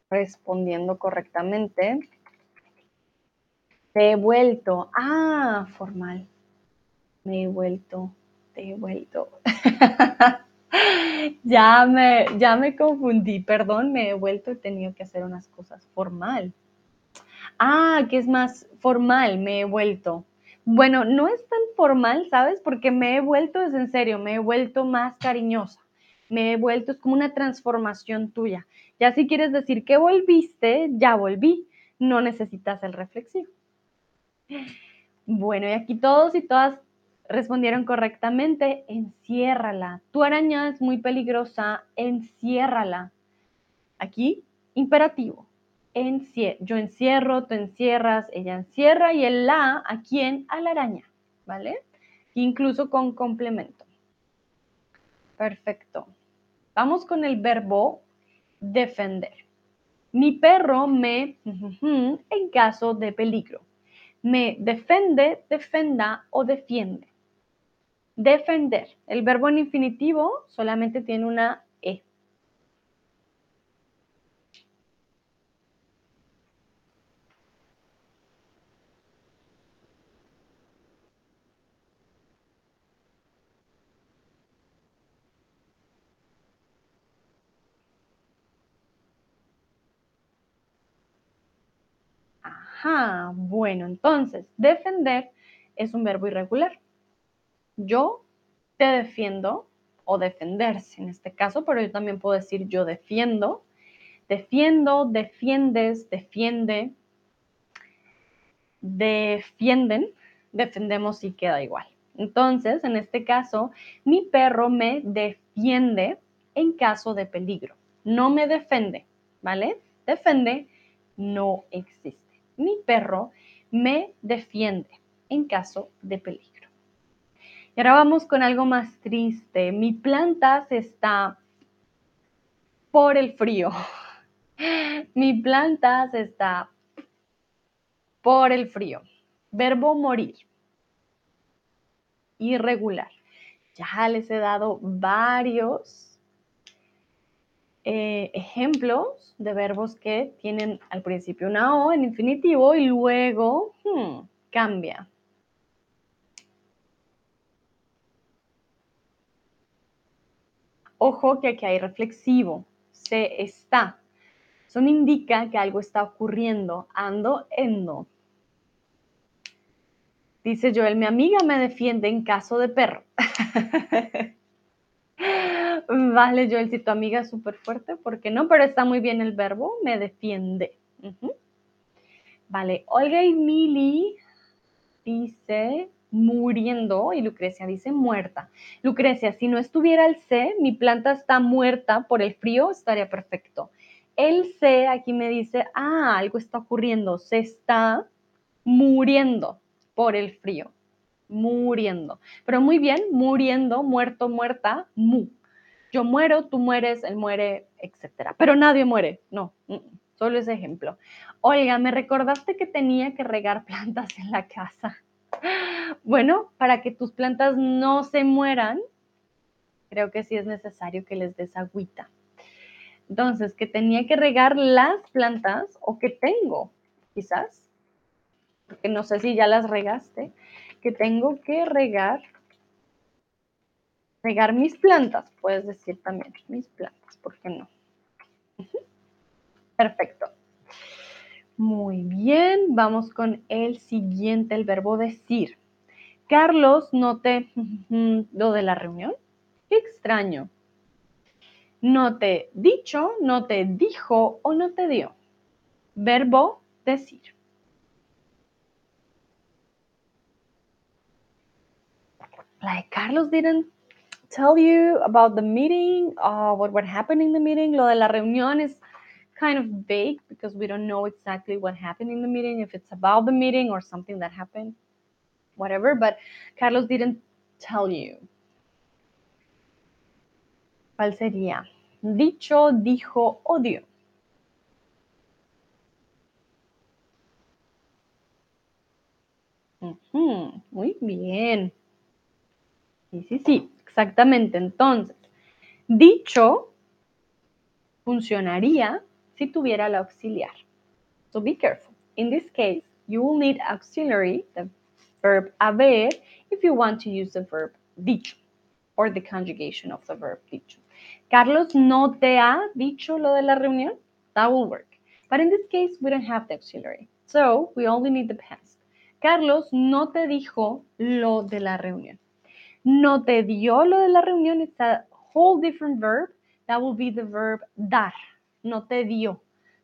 respondiendo correctamente. Te he vuelto. Ah, formal. Me he vuelto. Te he vuelto. (laughs) (laughs) ya, me, ya me confundí. Perdón, me he vuelto. He tenido que hacer unas cosas formal. Ah, que es más formal. Me he vuelto. Bueno, no es tan formal, ¿sabes? Porque me he vuelto, es en serio, me he vuelto más cariñosa. Me he vuelto, es como una transformación tuya. Ya si quieres decir que volviste, ya volví. No necesitas el reflexivo. Bueno, y aquí todos y todas respondieron correctamente. Enciérrala. Tu araña es muy peligrosa. Enciérrala. Aquí, imperativo. yo encierro, tú encierras, ella encierra y el la a quién? A la araña, ¿vale? Incluso con complemento. Perfecto. Vamos con el verbo defender. Mi perro me, en caso de peligro, me defende, defenda o defiende. Defender. El verbo en infinitivo solamente tiene una E. Ajá, bueno, entonces, defender es un verbo irregular. Yo te defiendo, o defenderse en este caso, pero yo también puedo decir yo defiendo. Defiendo, defiendes, defiende, defienden, defendemos y queda igual. Entonces, en este caso, mi perro me defiende en caso de peligro. No me defiende, ¿vale? Defende no existe mi perro me defiende en caso de peligro. Y ahora vamos con algo más triste. Mi planta se está por el frío. (laughs) Mi planta se está por el frío. Verbo morir. Irregular. Ya les he dado varios eh, ejemplos de verbos que tienen al principio una O en infinitivo y luego hmm, cambia. Ojo que aquí hay reflexivo. Se está. Me indica que algo está ocurriendo. Ando, endo. Dice Joel, mi amiga me defiende en caso de perro. (laughs) vale, Joel, si tu amiga es súper fuerte, ¿por qué no? Pero está muy bien el verbo, me defiende. Vale, Olga y Mili dice muriendo y Lucrecia dice muerta. Lucrecia, si no estuviera el C, mi planta está muerta por el frío, estaría perfecto. El C aquí me dice, ah, algo está ocurriendo, se está muriendo por el frío, muriendo. Pero muy bien, muriendo, muerto, muerta, mu. Yo muero, tú mueres, él muere, etc. Pero nadie muere, no, mm, mm, solo ese ejemplo. Oiga, me recordaste que tenía que regar (laughs) plantas en la casa. Bueno, para que tus plantas no se mueran, creo que sí es necesario que les des agüita. Entonces, que tenía que regar las plantas o que tengo, quizás, que no sé si ya las regaste, que tengo que regar, regar mis plantas, puedes decir también, mis plantas, ¿por qué no? Perfecto. Muy bien, vamos con el siguiente, el verbo decir. Carlos, no te lo de la reunión. Extraño. No te dicho, no te dijo o no te dio. Verbo decir. like Carlos didn't tell you about the meeting, uh, what what happened in the meeting. Lo de la reunión is kind of vague because we don't know exactly what happened in the meeting, if it's about the meeting or something that happened, whatever. But Carlos didn't tell you. ¿Cuál sería? Dicho, dijo, odio. Muy bien. Sí, sí, sí, exactamente. Entonces, dicho funcionaría si tuviera el auxiliar. So be careful. In this case, you will need auxiliary, verb haber, if you want to use the verb dicho or the conjugation of the verb dicho. Carlos no te ha dicho lo de la reunión. That will work. But in this case, we don't have the auxiliary. So we only need the past. Carlos no te dijo lo de la reunión no te dio lo de la reunión, it's a whole different verb. That will be the verb dar. No te dio.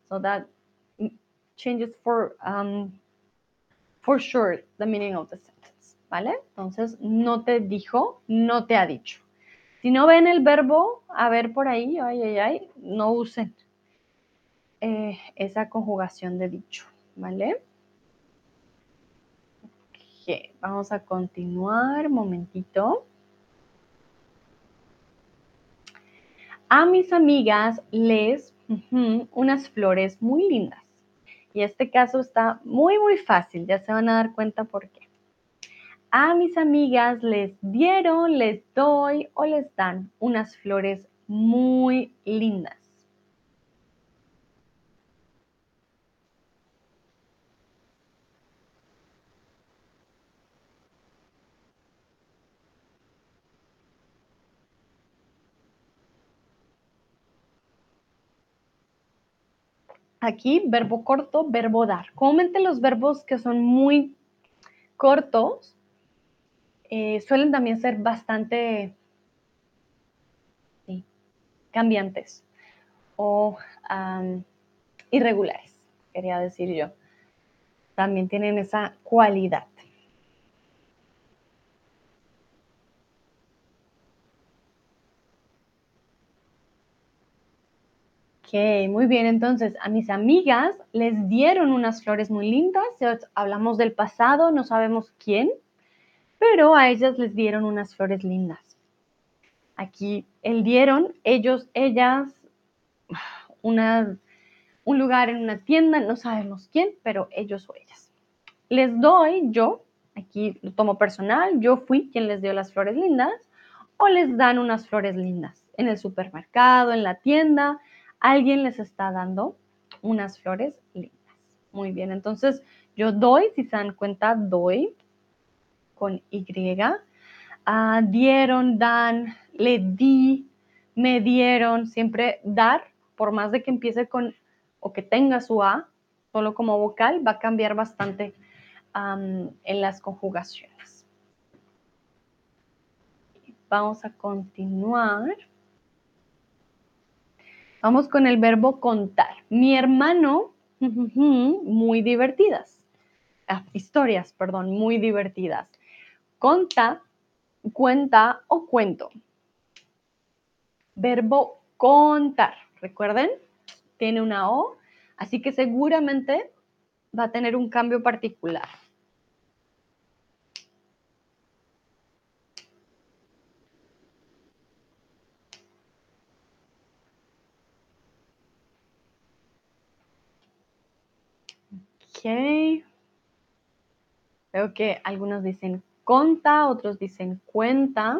So that changes for, um, for sure the meaning of the sentence. ¿Vale? Entonces, no te dijo, no te ha dicho. Si no ven el verbo, a ver por ahí, ay, ay, ay, no usen eh, esa conjugación de dicho. ¿Vale? vamos a continuar, momentito. A mis amigas les unas flores muy lindas. Y este caso está muy, muy fácil, ya se van a dar cuenta por qué. A mis amigas les dieron, les doy o les dan unas flores muy lindas. Aquí, verbo corto, verbo dar. Comúnmente los verbos que son muy cortos eh, suelen también ser bastante cambiantes o irregulares, quería decir yo. También tienen esa cualidad. Ok, muy bien. Entonces, a mis amigas les dieron unas flores muy lindas. Hablamos del pasado, no sabemos quién, pero a ellas les dieron unas flores lindas. Aquí, el dieron, ellos, ellas, una, un lugar en una tienda, no sabemos quién, pero ellos o ellas. Les doy yo, aquí lo tomo personal, yo fui quien les dio las flores lindas, o les dan unas flores lindas en el supermercado, en la tienda alguien les está dando unas flores lindas. Muy bien, entonces yo doy, si se dan cuenta, doy con Y. Ah, dieron, dan, le di, me dieron, siempre dar, por más de que empiece con o que tenga su A, solo como vocal, va a cambiar bastante en las conjugaciones. Vamos a continuar. Vamos con el verbo contar. Mi hermano, muy divertidas. Ah, historias, perdón, muy divertidas. Conta, cuenta o cuento. Verbo contar. Recuerden, tiene una O, así que seguramente va a tener un cambio particular. Ok. Veo que algunos dicen conta, otros dicen cuenta.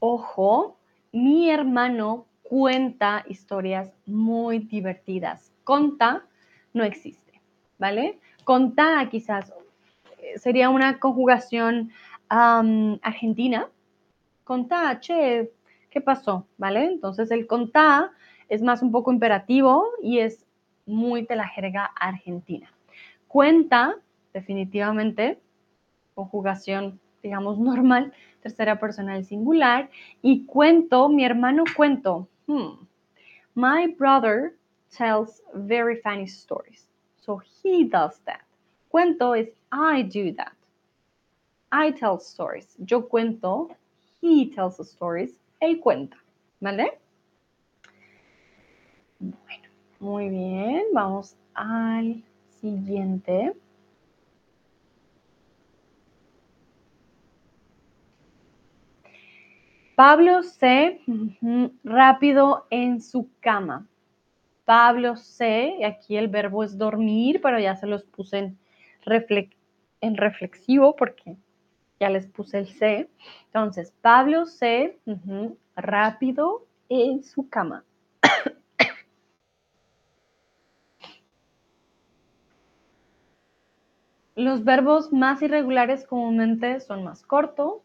Ojo, mi hermano cuenta historias muy divertidas. Conta no existe, ¿vale? Conta quizás eh, sería una conjugación argentina. Conta, che, ¿qué pasó? ¿Vale? Entonces el conta es más un poco imperativo y es muy de la jerga argentina. Cuenta, definitivamente, conjugación, digamos, normal, tercera persona del singular. Y cuento, mi hermano cuento. Hmm. My brother tells very funny stories. So he does that. Cuento is I do that. I tell stories. Yo cuento. He tells stories. Él cuenta. ¿Vale? Bueno, muy bien. Vamos al siguiente. Pablo se rápido en su cama. Pablo se, aquí el verbo es dormir, pero ya se los puse en, en reflexivo porque ya les puse el se. Entonces, Pablo se rápido en su cama. (coughs) Los verbos más irregulares comúnmente son más cortos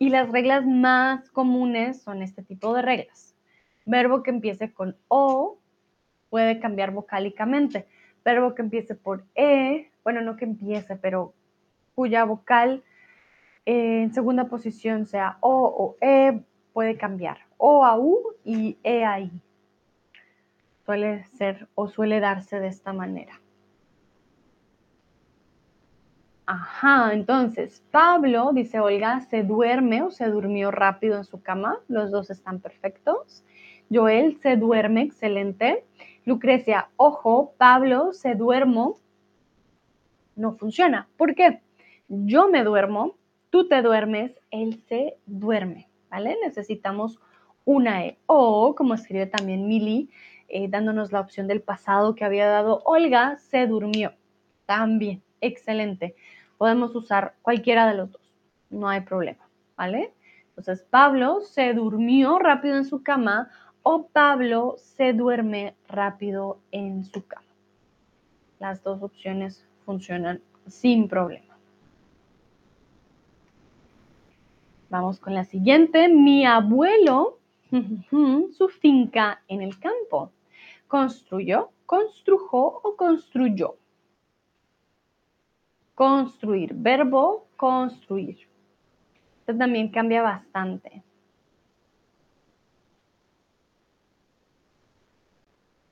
y las reglas más comunes son este tipo de reglas. Verbo que empiece con O puede cambiar vocálicamente. Verbo que empiece por E, bueno, no que empiece, pero cuya vocal en segunda posición sea O o E, puede cambiar. O a U y E a I. Suele ser o suele darse de esta manera. Ajá, entonces, Pablo, dice Olga, se duerme o se durmió rápido en su cama. Los dos están perfectos. Joel se duerme, excelente. Lucrecia, ojo, Pablo se duermo. No funciona. ¿Por qué? Yo me duermo, tú te duermes, él se duerme, ¿vale? Necesitamos una E. O, como escribe también Mili, eh, dándonos la opción del pasado que había dado Olga, se durmió. También, excelente podemos usar cualquiera de los dos, no hay problema, ¿vale? Entonces, Pablo se durmió rápido en su cama o Pablo se duerme rápido en su cama. Las dos opciones funcionan sin problema. Vamos con la siguiente. Mi abuelo, (laughs) su finca en el campo. ¿Construyó, construyó o construyó? Construir, verbo construir. Esto también cambia bastante.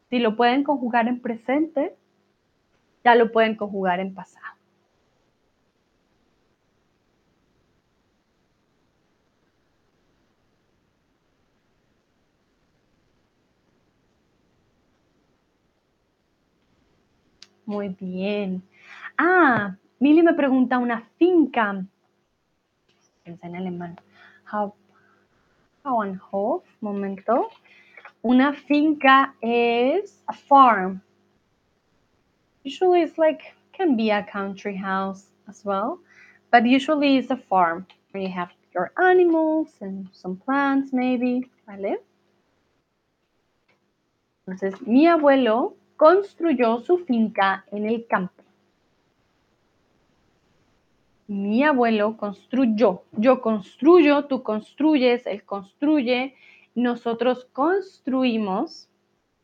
Si lo pueden conjugar en presente, ya lo pueden conjugar en pasado. Muy bien. Ah, Mili me pregunta una finca. Piensa en alemán. Bauernhof, momento. Una finca es a farm. Usually it's like, can be a country house as well, but usually it's a farm where you have your animals and some plants maybe, ¿vale? Entonces, mi abuelo construyó su finca en el campo. Mi abuelo construyó. Yo construyo, tú construyes, él construye, nosotros construimos,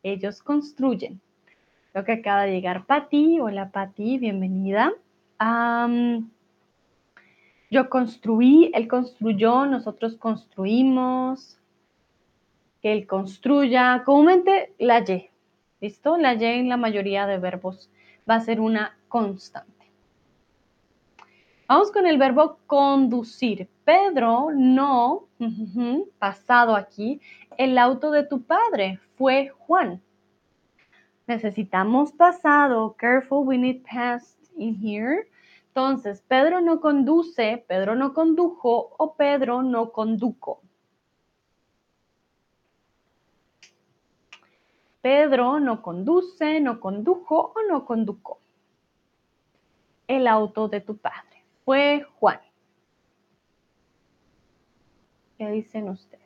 ellos construyen. Lo que acaba de llegar Patti. Hola Patti, bienvenida. yo construí, él construyó, nosotros construimos, que él construya. Comúnmente la Y, ¿listo? La Y en la mayoría de verbos va a ser una constante. Vamos con el verbo conducir. Pedro no, pasado aquí, el auto de tu padre fue Juan. Necesitamos pasado. Careful, we need past in here. Entonces, Pedro no conduce, Pedro no condujo o Pedro no conduco. Pedro no conduce, no condujo o no conducó. El auto de tu padre fue Juan. ¿Qué dicen ustedes?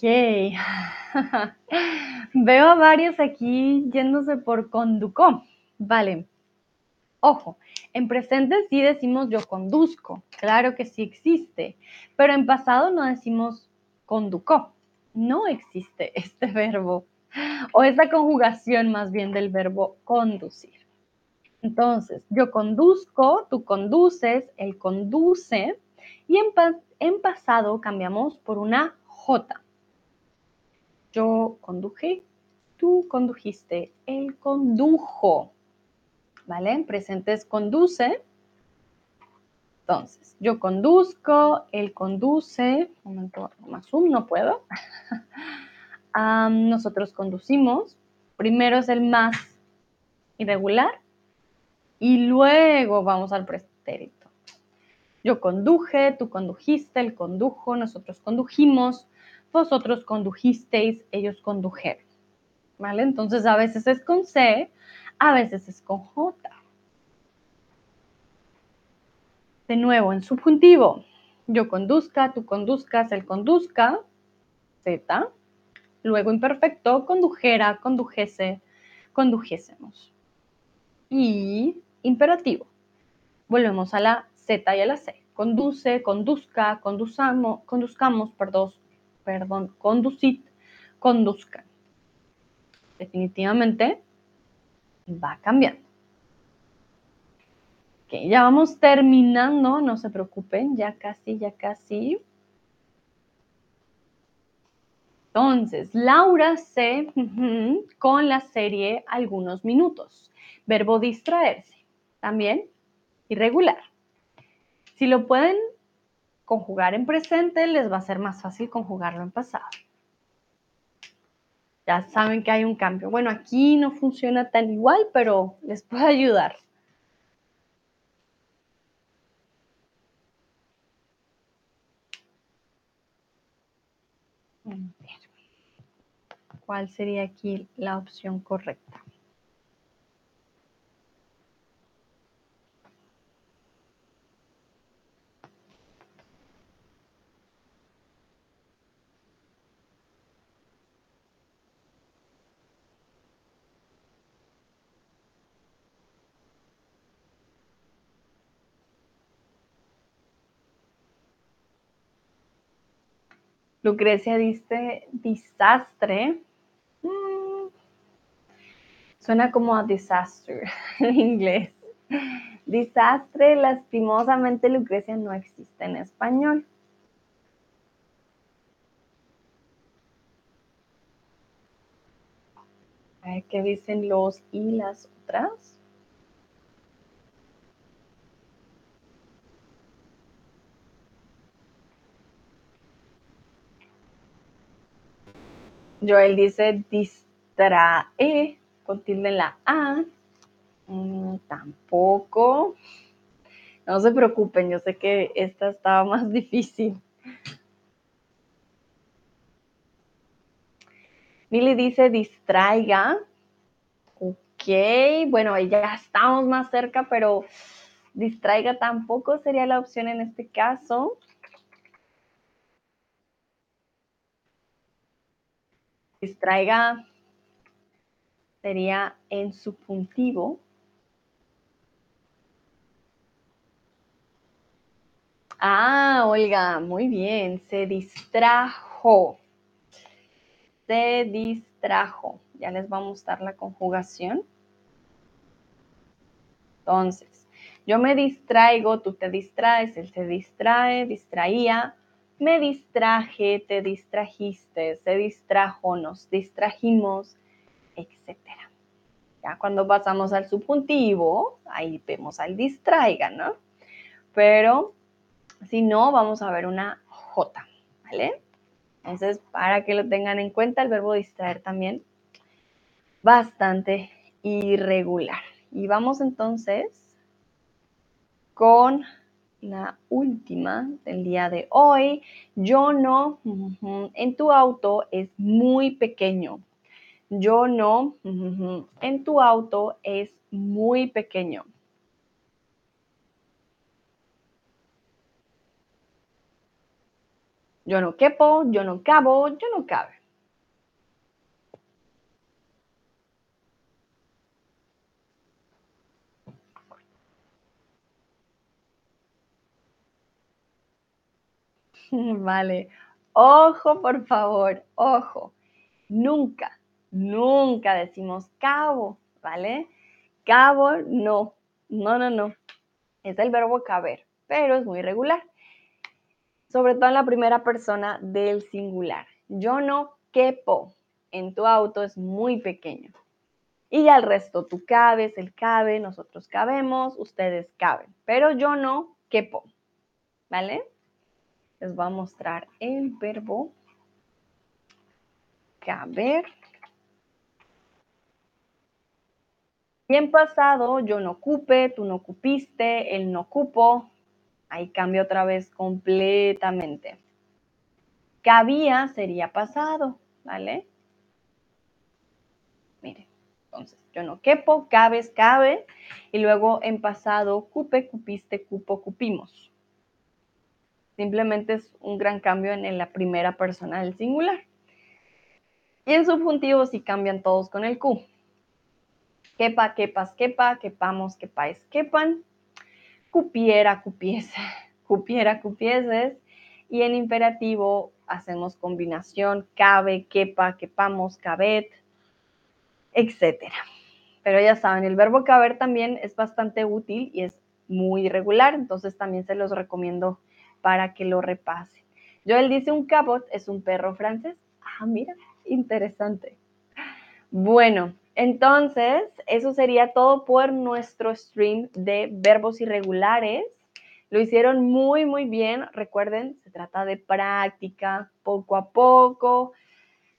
(laughs) Veo a varios aquí yéndose por conducó. Vale. Ojo, en presente sí decimos yo conduzco. Claro que sí existe. Pero en pasado no decimos conducó. No existe (laughs) este verbo. O esta conjugación más bien del verbo conducir. Entonces, yo conduzco, tú conduces, él conduce. Y en, en pasado cambiamos por una J. Yo conduje, tú condujiste, él condujo. ¿Vale? En presentes conduce. Entonces, yo conduzco, él conduce. Un momento, más zoom, no puedo. (laughs) nosotros conducimos. Primero es el más irregular y luego vamos al pretérito. Yo conduje, tú condujiste, él condujo, nosotros condujimos, vosotros condujisteis, ellos condujeron. ¿Vale? Entonces a veces es con C, a veces es con J. De nuevo, en subjuntivo, yo conduzca, tú conduzcas, él conduzca, Z. Luego imperfecto, condujera, condujese, condujésemos. Y imperativo. Volvemos a la Z y a la C. Conduce, conduzca, conduzamos, conduzcamos, perdón, perdón, conducid, conduzcan. Definitivamente va cambiando. Ok, ya vamos terminando, no se preocupen, ya casi, ya casi. Entonces, Laura se con la serie algunos minutos. Verbo distraerse. También irregular. Si lo pueden conjugar en presente, les va a ser más fácil conjugarlo en pasado. Ya saben que hay un cambio. Bueno, aquí no funciona tan igual, pero les puede ayudar. ¿Cuál sería aquí la opción correcta? Lucrecia dice desastre. Mm. Suena como a disaster (laughs) en inglés. Desastre, lastimosamente, Lucrecia no existe en español. A ver qué dicen los y las otras. Joel dice distrae con la A. Mm, tampoco. No se preocupen, yo sé que esta estaba más (laughs) difícil. Milly dice distraiga. Ok, bueno, ya estamos más cerca, pero Distraiga tampoco sería la opción en este caso. Distraiga sería en subjuntivo. Ah, Olga, muy bien. Se distrajo. Se distrajo. Ya les va a mostrar la conjugación. Entonces, yo me distraigo, tú te distraes, él se distrae, distraía, me distraje, te distrajiste, se distrajo, nos distrajimos, etc. Ya cuando pasamos al subjuntivo, ahí vemos al distraiga, ¿no? Pero si no, vamos a ver una J, ¿vale? Entonces, para que lo tengan en cuenta, el verbo distraer también bastante irregular. Y vamos entonces con la última del día de hoy. Yo no, en tu auto es muy pequeño. Yo no, en tu auto es muy pequeño. Yo no quepo, yo no cabo, yo no cabe. (laughs) Vale. Ojo, por favor, ojo. Nunca, nunca decimos cabo, ¿vale? Cabo, no. No, no, no. Es el verbo caber, pero es muy regular sobre todo en la primera persona del singular. Yo no quepo en tu auto es muy pequeño. Y al resto, tú cabes, él cabe, nosotros cabemos, ustedes caben. Pero yo no quepo. ¿Vale? Les voy a mostrar el verbo caber. Bien pasado, yo no ocupe, tú no ocupiste, él no ocupo, Ahí cambia otra vez completamente. Cabía sería pasado, ¿vale? Mire, entonces yo no quepo, cabes, cabe, y luego en pasado, cupe, cupiste, cupo, cupimos. Simplemente es un gran cambio en la primera persona del singular. Y en subjuntivo sí cambian todos con el Q. Quepa, quepas, quepa, quepamos, quepáis, quepan cupiera, cupiese, (laughs) cupiera, cupieses. Y en imperativo hacemos combinación cabe, quepa, quepamos, cabet, etc. Pero ya saben, el verbo caber también es bastante útil y es muy irregular, entonces también se los recomiendo para que lo repasen. Joel dice un cabot es un perro francés. Ah, mira, interesante. Bueno, entonces, eso sería todo por nuestro stream de verbos irregulares. Lo hicieron muy, muy bien. Recuerden, se trata de práctica, poco a poco.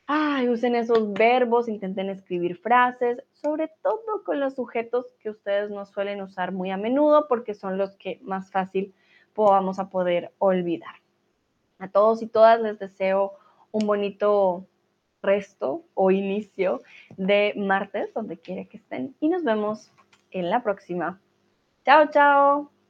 Ay, usen esos verbos, intenten escribir frases, sobre todo con los sujetos que ustedes no suelen usar muy a menudo porque son los que más fácil vamos a poder olvidar. A todos y todas les deseo un bonito resto o inicio de martes, donde quiera que estén. Y nos vemos en la próxima. Chao, chao.